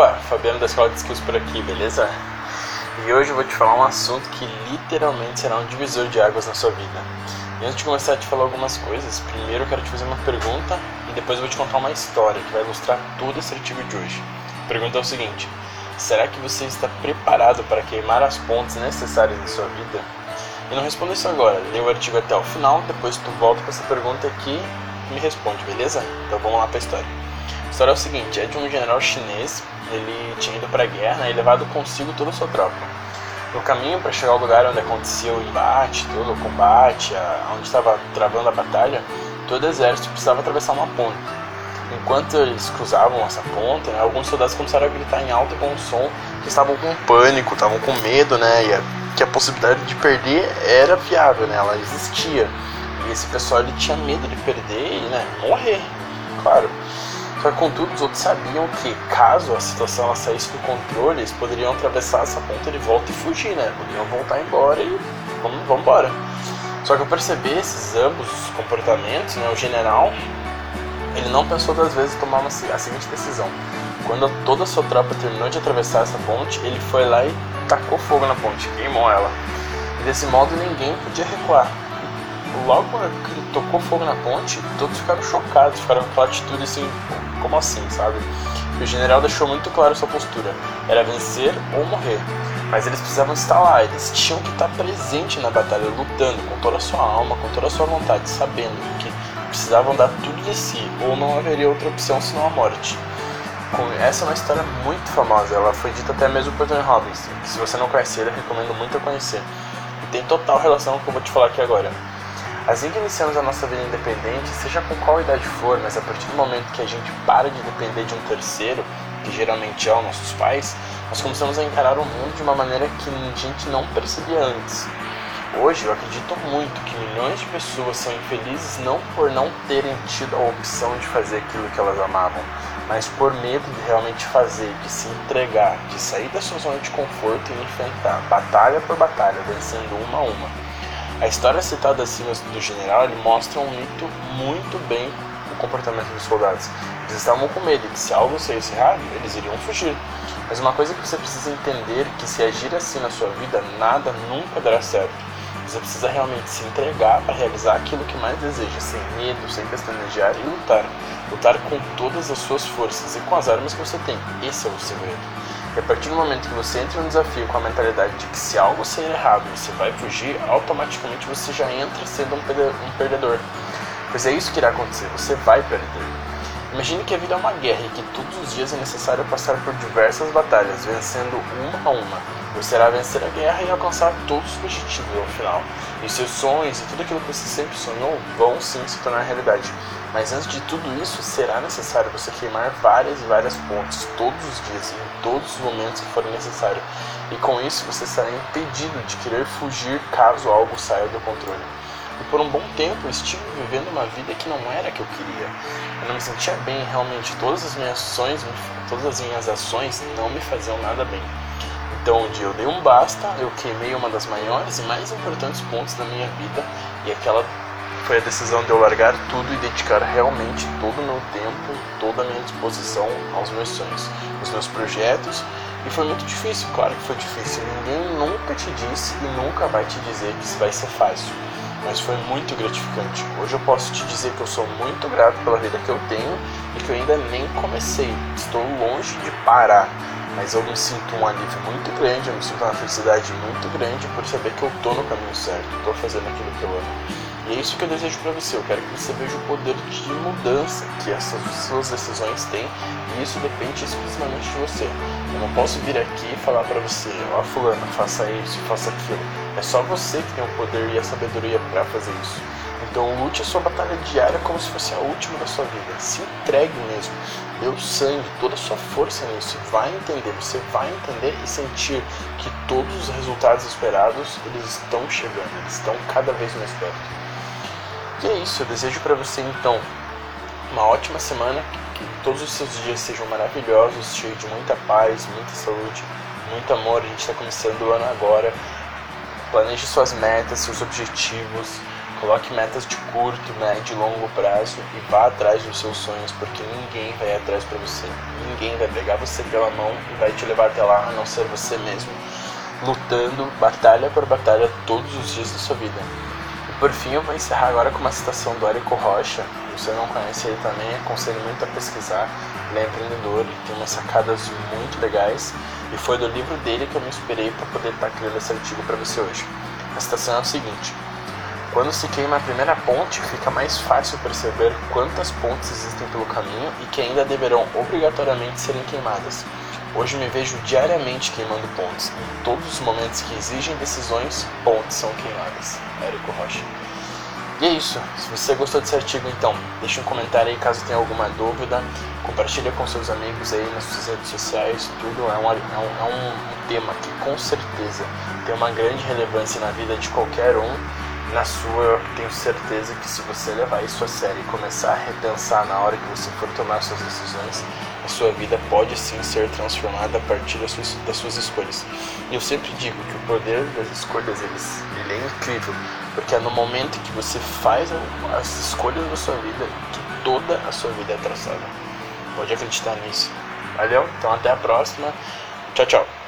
Opa, Fabiano da Escola de Skills por aqui, beleza? E hoje eu vou te falar um assunto que literalmente será um divisor de águas na sua vida. E antes de começar a te falar algumas coisas, primeiro eu quero te fazer uma pergunta e depois eu vou te contar uma história que vai ilustrar todo esse artigo de hoje. A pergunta é o seguinte: será que você está preparado para queimar as pontes necessárias na sua vida? E não responda isso agora, lê o artigo até o final, depois tu volta com essa pergunta aqui e me responde, beleza? Então vamos lá para a história. A história é o seguinte, é de um general chinês, ele tinha ido para a guerra e levado consigo toda a sua tropa. No caminho para chegar ao lugar onde acontecia o embate, todo o combate, onde estava travando a batalha, todo o exército precisava atravessar uma ponte. Enquanto eles cruzavam essa ponte, né, alguns soldados começaram a gritar em alto com som que estavam com pânico, estavam com medo, né, e a, que a possibilidade de perder era viável, né, ela existia. E esse pessoal ele tinha medo de perder e né, morrer, claro. Só que, contudo, os outros sabiam que, caso a situação ela saísse do controle, eles poderiam atravessar essa ponta de volta e fugir, né? Poderiam voltar embora e vamos, vamos embora. Só que ao perceber esses ambos comportamentos, né, o general ele não pensou duas vezes em tomar a seguinte decisão. Quando toda a sua tropa terminou de atravessar essa ponte, ele foi lá e tacou fogo na ponte, queimou ela. E desse modo ninguém podia recuar logo que ele tocou fogo na ponte, todos ficaram chocados, ficaram com aquela atitude assim, como assim, sabe? E o general deixou muito claro sua postura: era vencer ou morrer. Mas eles precisavam estar lá, eles tinham que estar presentes na batalha, lutando com toda a sua alma, com toda a sua vontade, sabendo que precisavam dar tudo de si, ou não haveria outra opção senão a morte. Essa é uma história muito famosa, ela foi dita até mesmo por Tony Robbins. Se você não conhece ele, recomendo muito a conhecer. E tem total relação com o que eu vou te falar aqui agora. Assim que iniciamos a nossa vida independente, seja com qual idade for, mas a partir do momento que a gente para de depender de um terceiro, que geralmente é os nossos pais, nós começamos a encarar o mundo de uma maneira que a gente não percebia antes. Hoje eu acredito muito que milhões de pessoas são infelizes não por não terem tido a opção de fazer aquilo que elas amavam, mas por medo de realmente fazer, de se entregar, de sair da sua zona de conforto e enfrentar batalha por batalha, vencendo uma a uma. A história citada acima do general ele mostra mito muito bem o comportamento dos soldados. Eles estavam com medo que se algo saísse errado, eles iriam fugir. Mas uma coisa que você precisa entender é que se agir assim na sua vida, nada nunca dará certo. Você precisa realmente se entregar para realizar aquilo que mais deseja, sem medo, sem pestanejar e lutar. Lutar com todas as suas forças e com as armas que você tem. Esse é o segredo. E a partir do momento que você entra no desafio com a mentalidade de que se algo sair errado você vai fugir, automaticamente você já entra sendo um perdedor. Pois é isso que irá acontecer, você vai perder. Imagine que a vida é uma guerra e que todos os dias é necessário passar por diversas batalhas, vencendo uma a uma. Você irá vencer a guerra e alcançar todos os objetivos ao final. E seus sonhos e tudo aquilo que você sempre sonhou vão sim se tornar realidade. Mas antes de tudo isso, será necessário você queimar várias e várias pontes todos os dias, em todos os momentos que forem necessário. E com isso você será impedido de querer fugir caso algo saia do controle. E por um bom tempo eu estive vivendo uma vida que não era a que eu queria. Eu não me sentia bem realmente. Todas as minhas ações, todas as minhas ações não me faziam nada bem. Então um dia eu dei um basta, eu queimei uma das maiores e mais importantes pontos da minha vida e aquela foi a decisão de eu largar tudo e dedicar realmente todo o meu tempo, toda a minha disposição aos meus sonhos, aos meus projetos. E foi muito difícil, claro que foi difícil. Ninguém nunca te disse e nunca vai te dizer que isso vai ser fácil. Mas foi muito gratificante. Hoje eu posso te dizer que eu sou muito grato pela vida que eu tenho e que eu ainda nem comecei. Estou longe de parar mas eu me sinto um alívio muito grande, eu me sinto uma felicidade muito grande por saber que eu estou no caminho certo, estou fazendo aquilo que eu amo. E é isso que eu desejo para você. Eu quero que você veja o poder de mudança que essas suas decisões têm, e isso depende exclusivamente de você. Eu não posso vir aqui e falar para você, ó, oh, fulano, faça isso, faça aquilo. É só você que tem o poder e a sabedoria para fazer isso. Então lute a sua batalha diária como se fosse a última da sua vida. Se entregue mesmo. Dê o sangue, toda a sua força nisso. Vai entender, você vai entender e sentir que todos os resultados esperados, eles estão chegando, eles estão cada vez mais perto. E é isso, eu desejo para você então uma ótima semana, que todos os seus dias sejam maravilhosos, cheios de muita paz, muita saúde, muito amor. A gente está começando o ano agora. Planeje suas metas, seus objetivos, Coloque metas de curto, médio e longo prazo e vá atrás dos seus sonhos, porque ninguém vai atrás para você. Ninguém vai pegar você pela mão e vai te levar até lá, a não ser você mesmo, lutando batalha por batalha todos os dias da sua vida. E por fim, eu vou encerrar agora com uma citação do Érico Rocha. Você não conhece ele também, aconselho muito a pesquisar. Ele é empreendedor, ele tem umas sacadas muito legais e foi do livro dele que eu me inspirei para poder estar criando esse artigo para você hoje. A citação é o seguinte: quando se queima a primeira ponte, fica mais fácil perceber quantas pontes existem pelo caminho e que ainda deverão obrigatoriamente serem queimadas. Hoje me vejo diariamente queimando pontes. Em todos os momentos que exigem decisões, pontes são queimadas. Érico Rocha. E é isso. Se você gostou desse artigo, então, deixe um comentário aí caso tenha alguma dúvida. Compartilha com seus amigos aí nas suas redes sociais. Tudo é um, é um, é um tema que com certeza tem uma grande relevância na vida de qualquer um na sua, tenho certeza que se você levar isso a sério e começar a repensar na hora que você for tomar suas decisões, a sua vida pode sim ser transformada a partir das suas, das suas escolhas. E eu sempre digo que o poder das escolhas ele é incrível, porque é no momento que você faz as escolhas da sua vida que toda a sua vida é traçada. Pode acreditar nisso. Valeu? Então até a próxima. Tchau, tchau.